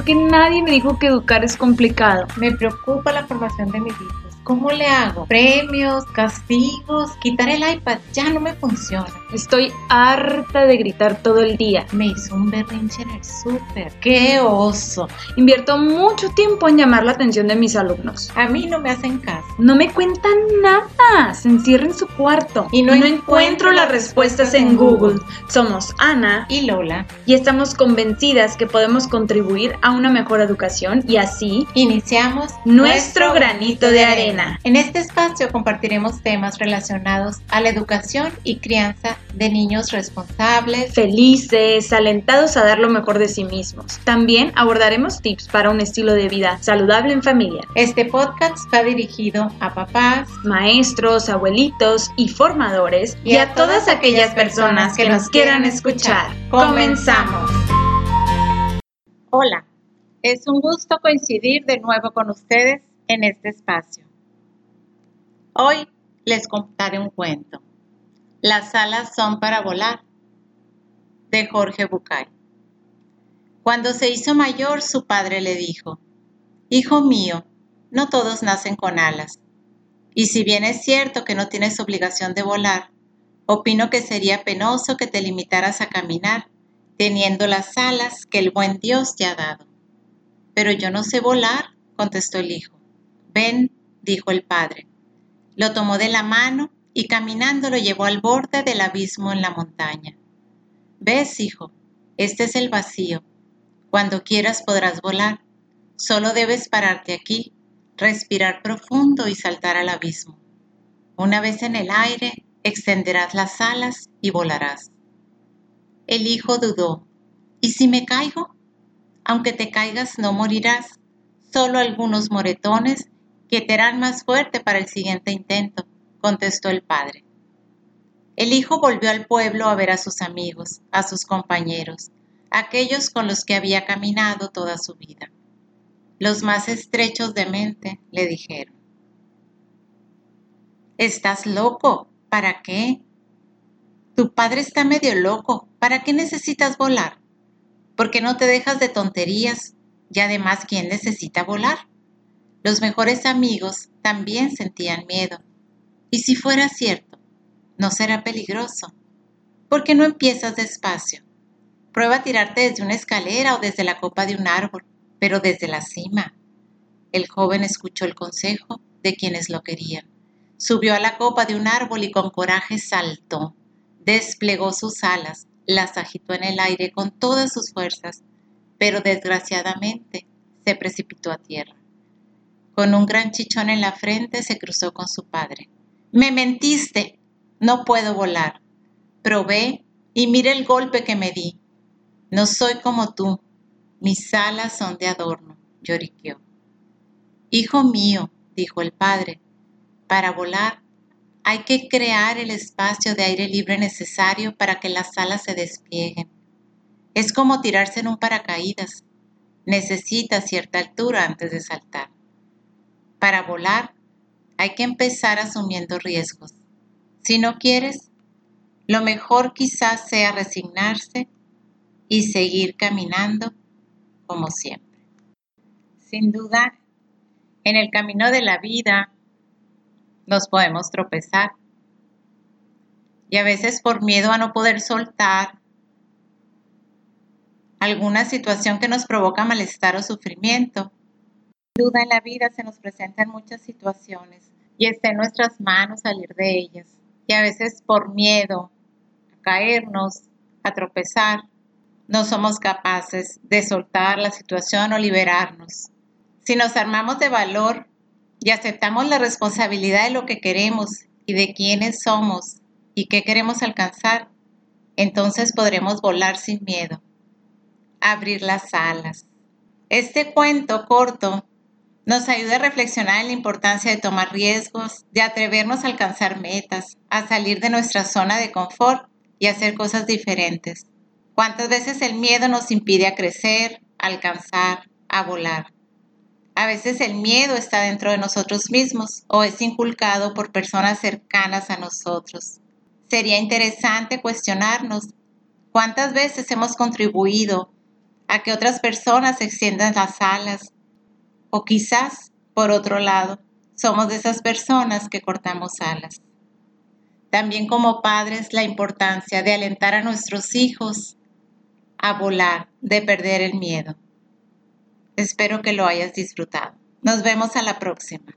que nadie me dijo que educar es complicado. Me preocupa la formación de mis hijos. ¿Cómo le hago? Premios, castigos, quitar el iPad ya no me funciona. Estoy harta de gritar todo el día. Me hizo un berrinche en el súper. ¡Qué oso! Invierto mucho tiempo en llamar la atención de mis alumnos. A mí no me hacen caso. No me cuentan nada. Se encierra en su cuarto. Y no encuentro las respuestas en Google. Somos Ana Y Lola, y estamos convencidas que podemos contribuir a una mejor educación y así iniciamos nuestro granito de arena. En este espacio compartiremos temas relacionados a la educación y crianza de niños responsables, Felices, alentados a dar lo mejor de sí mismos. También abordaremos tips para un estilo de vida saludable en familia. Este podcast va dirigido a papás Maestros, abuelitos y formadores y, a todas aquellas personas que nos quieran escuchar. Comenzamos. Hola, es un gusto coincidir de nuevo con ustedes en este espacio. Hoy les contaré un cuento. Las alas son para volar, de Jorge Bucay. Cuando se hizo mayor, su padre le dijo, Hijo mío, no todos nacen con alas. Y si bien es cierto que no tienes obligación de volar, opino que sería penoso que te limitaras a caminar, teniendo las alas que el buen Dios te ha dado. Pero yo no sé volar, contestó el hijo. Ven, dijo el padre. Lo tomó de la mano y caminando lo llevó al borde del abismo en la montaña. Ves, hijo, este es el vacío. Cuando quieras podrás volar. Solo debes pararte aquí, respirar profundo y saltar al abismo. Una vez en el aire, extenderás las alas y volarás. El hijo dudó. ¿Y si me caigo? Aunque te caigas no morirás, solo algunos moretones que te harán más fuerte para el siguiente intento, contestó el padre. El hijo volvió al pueblo a ver a sus amigos, a sus compañeros, aquellos con los que había caminado toda su vida. Los más estrechos de mente le dijeron, Estás loco, ¿para qué? Tu padre está medio loco, ¿para qué necesitas volar? ¿Por qué no te dejas de tonterías? Y además, ¿quién necesita volar? Los mejores amigos también sentían miedo. ¿Y si fuera cierto? ¿No será peligroso? ¿Por qué no empiezas despacio? Prueba a tirarte desde una escalera o desde la copa de un árbol, pero desde la cima. El joven escuchó el consejo de quienes lo querían. Subió a la copa de un árbol y con coraje saltó. Desplegó sus alas, las agitó en el aire con todas sus fuerzas, pero desgraciadamente se precipitó a tierra. Con un gran chichón en la frente se cruzó con su padre. Me mentiste. No puedo volar. Probé y mire el golpe que me di. No soy como tú. Mis alas son de adorno, lloriqueó. Hijo mío, dijo el padre, para volar hay que crear el espacio de aire libre necesario para que las alas se desplieguen. Es como tirarse en un paracaídas. Necesita cierta altura antes de saltar. Para volar hay que empezar asumiendo riesgos. Si no quieres, lo mejor quizás sea resignarse y seguir caminando como siempre. Sin duda, en el camino de la vida nos podemos tropezar. Y a veces por miedo a no poder soltar alguna situación que nos provoca malestar o sufrimiento, duda en la vida se nos presentan muchas situaciones y está en nuestras manos salir de ellas. Y a veces por miedo a caernos, a tropezar, no somos capaces de soltar la situación o liberarnos. Si nos armamos de valor y aceptamos la responsabilidad de lo que queremos y de quiénes somos y qué queremos alcanzar, entonces podremos volar sin miedo, abrir las alas. Este cuento corto nos ayuda a reflexionar en la importancia de tomar riesgos, de atrevernos a alcanzar metas, a salir de nuestra zona de confort y hacer cosas diferentes. ¿Cuántas veces el miedo nos impide crecer, alcanzar, a volar? A veces el miedo está dentro de nosotros mismos o es inculcado por personas cercanas a nosotros. Sería interesante cuestionarnos cuántas veces hemos contribuido a que otras personas extiendan las alas. O quizás, por otro lado, somos de esas personas que cortamos alas. También como padres, la importancia de alentar a nuestros hijos a volar, de perder el miedo. Espero que lo hayas disfrutado. Nos vemos a la próxima.